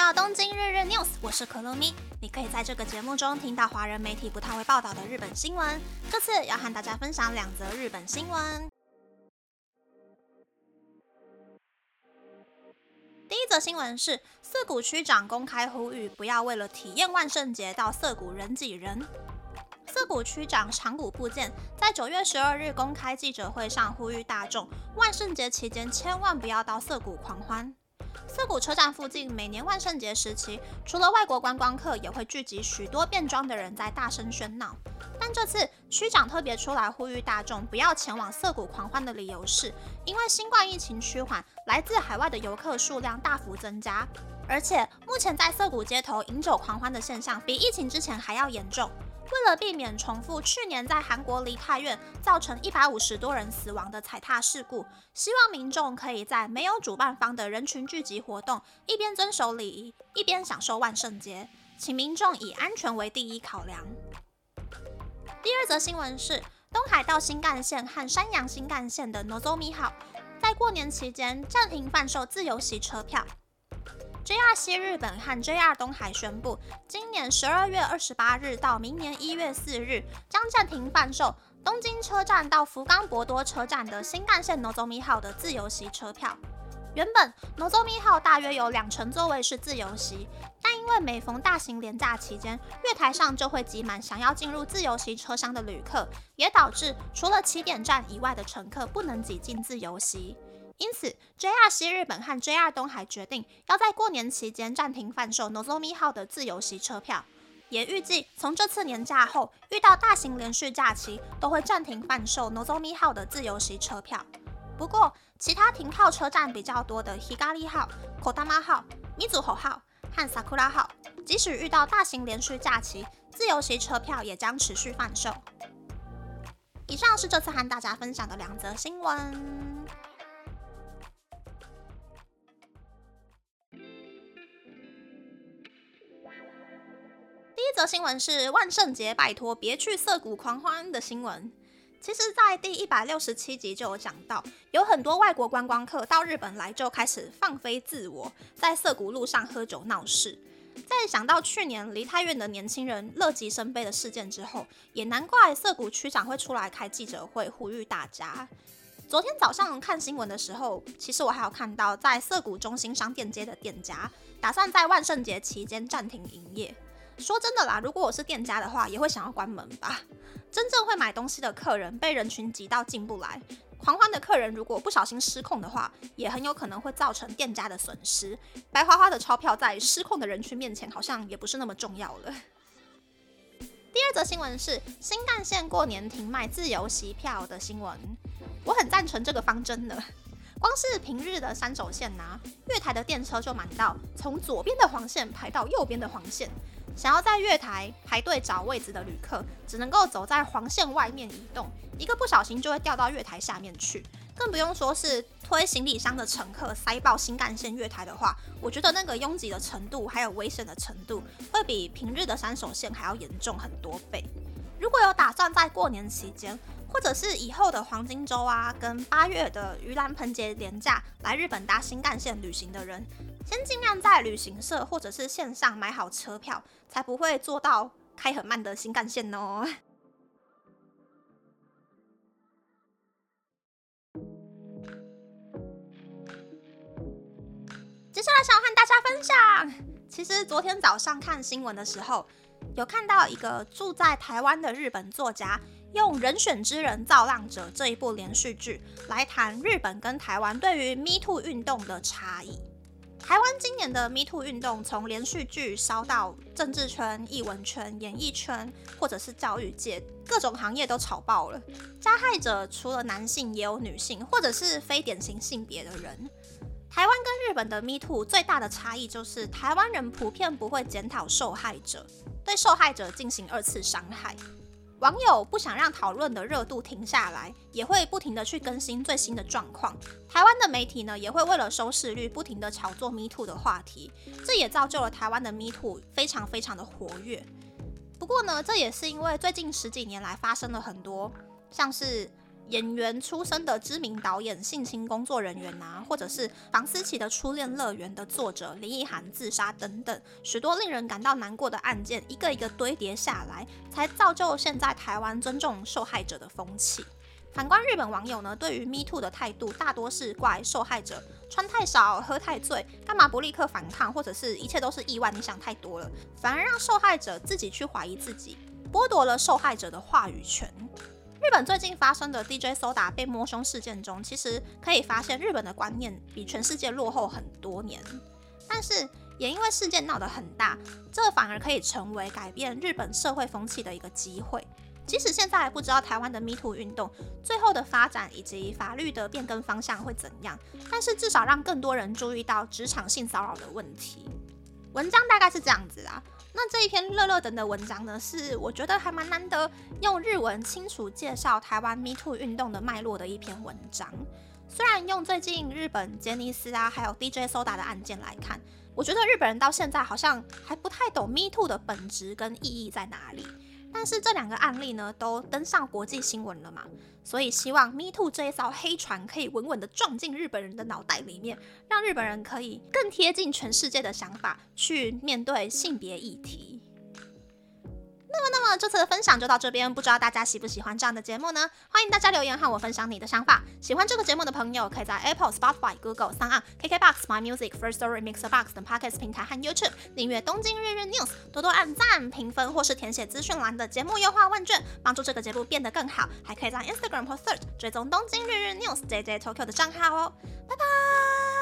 到东京日日 news，我是可乐咪。你可以在这个节目中听到华人媒体不太会报道的日本新闻。这次要和大家分享两则日本新闻。第一则新闻是涩谷区长公开呼吁，不要为了体验万圣节到涩谷人挤人。涩谷区长长谷部健在九月十二日公开记者会上呼吁大众，万圣节期间千万不要到涩谷狂欢。涩谷车站附近每年万圣节时期，除了外国观光客，也会聚集许多变装的人在大声喧闹。但这次区长特别出来呼吁大众不要前往涩谷狂欢的理由是，因为新冠疫情趋缓，来自海外的游客数量大幅增加，而且目前在涩谷街头饮酒狂欢的现象比疫情之前还要严重。为了避免重复去年在韩国梨泰院造成一百五十多人死亡的踩踏事故，希望民众可以在没有主办方的人群聚集活动，一边遵守礼仪，一边享受万圣节。请民众以安全为第一考量。第二则新闻是，东海道新干线和山阳新干线的 Nozomi 号在过年期间暂停贩售自由席车票。JR 西日本和 JR 东海宣布，今年十二月二十八日到明年一月四日将暂停贩售东京车站到福冈博多车站的新干线 Nozomi 号的自由席车票。原本 Nozomi 号大约有两成座位是自由席，但因为每逢大型连假期间，月台上就会挤满想要进入自由席车厢的旅客，也导致除了起点站以外的乘客不能挤进自由席。因此，JR 西日本和 JR 东海决定要在过年期间暂停贩售 Nozomi 号的自由席车票，也预计从这次年假后遇到大型连续假期都会暂停贩售 Nozomi 号的自由席车票。不过，其他停靠车站比较多的 Higari 号、Kodama 号、Mizuho 号和 Sakura 号，即使遇到大型连续假期，自由席车票也将持续贩售。以上是这次和大家分享的两则新闻。的新闻是万圣节，拜托别去涩谷狂欢的新闻。其实，在第一百六十七集就有讲到，有很多外国观光客到日本来就开始放飞自我，在涩谷路上喝酒闹事。在想到去年梨泰院的年轻人乐极生悲的事件之后，也难怪涩谷区长会出来开记者会呼吁大家。昨天早上看新闻的时候，其实我还有看到在涩谷中心商店街的店家打算在万圣节期间暂停营业。说真的啦，如果我是店家的话，也会想要关门吧。真正会买东西的客人被人群挤到进不来，狂欢的客人如果不小心失控的话，也很有可能会造成店家的损失。白花花的钞票在失控的人群面前，好像也不是那么重要了。第二则新闻是新干线过年停卖自由席票的新闻，我很赞成这个方针的。光是平日的三手线呐，月台的电车就满到从左边的黄线排到右边的黄线。想要在月台排队找位置的旅客，只能够走在黄线外面移动，一个不小心就会掉到月台下面去。更不用说是推行李箱的乘客塞爆新干线月台的话，我觉得那个拥挤的程度还有危险的程度，会比平日的三手线还要严重很多倍。如果有打算在过年期间，或者是以后的黄金周啊，跟八月的盂兰盆节连假来日本搭新干线旅行的人，先尽量在旅行社或者是线上买好车票，才不会坐到开很慢的新干线哦。接下来想要和大家分享，其实昨天早上看新闻的时候，有看到一个住在台湾的日本作家。用《人选之人造浪者》这一部连续剧来谈日本跟台湾对于 Me Too 运动的差异。台湾今年的 Me Too 运动从连续剧烧到政治圈、艺文圈、演艺圈，或者是教育界，各种行业都炒爆了。加害者除了男性，也有女性，或者是非典型性别的人。台湾跟日本的 Me Too 最大的差异就是，台湾人普遍不会检讨受害者，对受害者进行二次伤害。网友不想让讨论的热度停下来，也会不停的去更新最新的状况。台湾的媒体呢，也会为了收视率不停的炒作 Me Too 的话题，这也造就了台湾的 Me Too 非常非常的活跃。不过呢，这也是因为最近十几年来发生了很多像是演员出身的知名导演性侵工作人员啊，或者是房思琪的初恋乐园的作者林奕涵自杀等等，许多令人感到难过的案件，一个一个堆叠下来，才造就现在台湾尊重受害者的风气。反观日本网友呢，对于 Me Too 的态度大多是怪受害者穿太少、喝太醉，干嘛不立刻反抗，或者是一切都是意外，你想太多了，反而让受害者自己去怀疑自己，剥夺了受害者的话语权。日本最近发生的 DJ Soda 被摸胸事件中，其实可以发现日本的观念比全世界落后很多年，但是也因为事件闹得很大，这反而可以成为改变日本社会风气的一个机会。即使现在还不知道台湾的 Me Too 运动最后的发展以及法律的变更方向会怎样，但是至少让更多人注意到职场性骚扰的问题。文章大概是这样子啊。那这一篇乐乐等的文章呢，是我觉得还蛮难得用日文清楚介绍台湾 Me Too 运动的脉络的一篇文章。虽然用最近日本杰尼斯啊，还有 DJ Soda 的案件来看，我觉得日本人到现在好像还不太懂 Me Too 的本质跟意义在哪里。但是这两个案例呢，都登上国际新闻了嘛，所以希望 Me Too 这一艘黑船可以稳稳的撞进日本人的脑袋里面，让日本人可以更贴近全世界的想法去面对性别议题。那么，那么这次的分享就到这边，不知道大家喜不喜欢这样的节目呢？欢迎大家留言和我分享你的想法。喜欢这个节目的朋友，可以在 Apple、Spotify、Google、s o n KKBox、My Music、First Story、Mixer Box 等 Podcast 平台和 YouTube 订阅《东京日日 News》，多多按赞、评分或是填写资讯栏的节目优化问卷，帮助这个节目变得更好。还可以在 Instagram 或 Search 追踪《东京日日 News》JJ Tokyo 的账号哦。拜拜。